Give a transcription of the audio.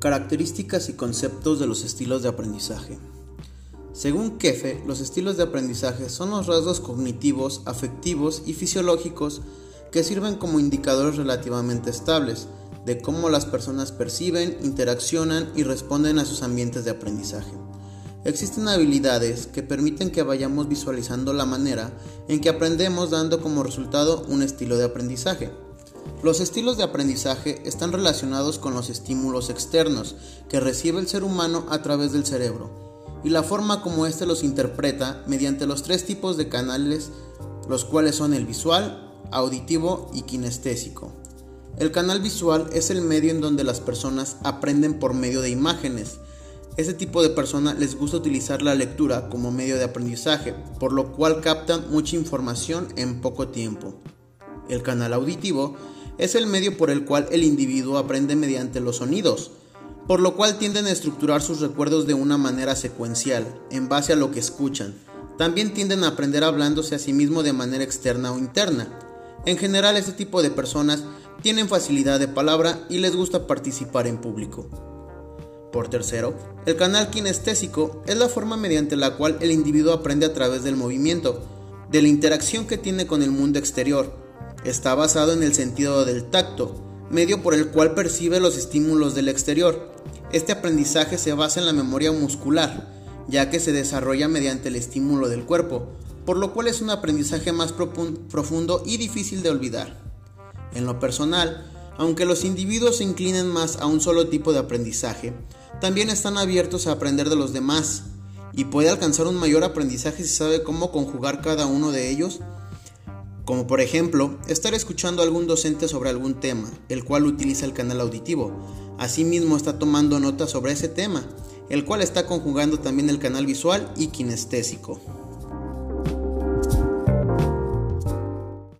Características y conceptos de los estilos de aprendizaje. Según Kefe, los estilos de aprendizaje son los rasgos cognitivos, afectivos y fisiológicos que sirven como indicadores relativamente estables de cómo las personas perciben, interaccionan y responden a sus ambientes de aprendizaje. Existen habilidades que permiten que vayamos visualizando la manera en que aprendemos dando como resultado un estilo de aprendizaje. Los estilos de aprendizaje están relacionados con los estímulos externos que recibe el ser humano a través del cerebro y la forma como éste los interpreta mediante los tres tipos de canales, los cuales son el visual, auditivo y kinestésico. El canal visual es el medio en donde las personas aprenden por medio de imágenes. Este tipo de personas les gusta utilizar la lectura como medio de aprendizaje, por lo cual captan mucha información en poco tiempo. El canal auditivo es el medio por el cual el individuo aprende mediante los sonidos, por lo cual tienden a estructurar sus recuerdos de una manera secuencial, en base a lo que escuchan. También tienden a aprender hablándose a sí mismo de manera externa o interna. En general, este tipo de personas tienen facilidad de palabra y les gusta participar en público. Por tercero, el canal kinestésico es la forma mediante la cual el individuo aprende a través del movimiento, de la interacción que tiene con el mundo exterior, Está basado en el sentido del tacto, medio por el cual percibe los estímulos del exterior. Este aprendizaje se basa en la memoria muscular, ya que se desarrolla mediante el estímulo del cuerpo, por lo cual es un aprendizaje más profundo y difícil de olvidar. En lo personal, aunque los individuos se inclinen más a un solo tipo de aprendizaje, también están abiertos a aprender de los demás y puede alcanzar un mayor aprendizaje si sabe cómo conjugar cada uno de ellos como por ejemplo estar escuchando a algún docente sobre algún tema, el cual utiliza el canal auditivo. Asimismo está tomando nota sobre ese tema, el cual está conjugando también el canal visual y kinestésico.